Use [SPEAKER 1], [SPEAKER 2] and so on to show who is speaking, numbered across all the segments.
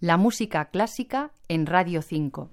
[SPEAKER 1] La música clásica en Radio 5.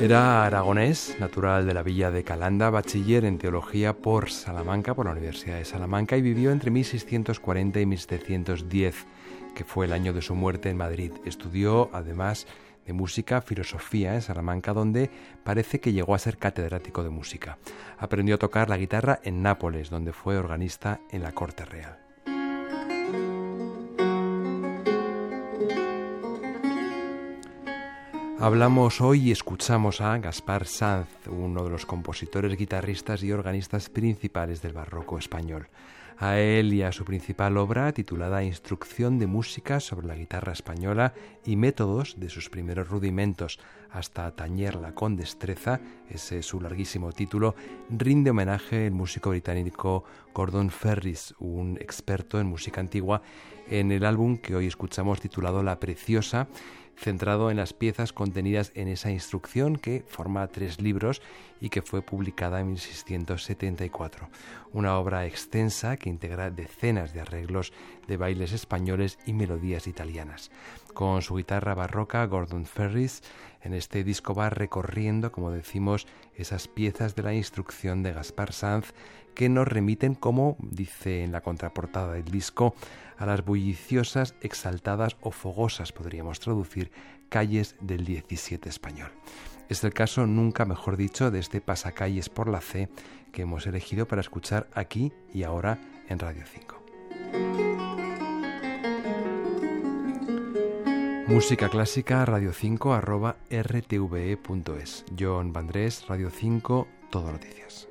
[SPEAKER 2] Era aragonés, natural de la villa de Calanda, bachiller en teología por Salamanca, por la Universidad de Salamanca, y vivió entre 1640 y 1710, que fue el año de su muerte en Madrid. Estudió, además de música, filosofía en Salamanca, donde parece que llegó a ser catedrático de música. Aprendió a tocar la guitarra en Nápoles, donde fue organista en la corte real. Hablamos hoy y escuchamos a Gaspar Sanz, uno de los compositores, guitarristas y organistas principales del barroco español. A él y a su principal obra, titulada Instrucción de música sobre la guitarra española y métodos de sus primeros rudimentos. Hasta tañerla con destreza, ese es su larguísimo título, rinde homenaje el músico británico Gordon Ferris, un experto en música antigua, en el álbum que hoy escuchamos titulado La Preciosa, centrado en las piezas contenidas en esa instrucción que forma tres libros y que fue publicada en 1674. Una obra extensa que integra decenas de arreglos de bailes españoles y melodías italianas. Con su guitarra barroca, Gordon Ferris en este disco va recorriendo, como decimos, esas piezas de la instrucción de Gaspar Sanz que nos remiten, como dice en la contraportada del disco, a las bulliciosas, exaltadas o fogosas, podríamos traducir, calles del 17 español. Es el caso, nunca mejor dicho, de este pasacalles por la C que hemos elegido para escuchar aquí y ahora en Radio 5. Música clásica radio 5 arroba rtve.es. John Vandrés, Radio 5, Todo Noticias.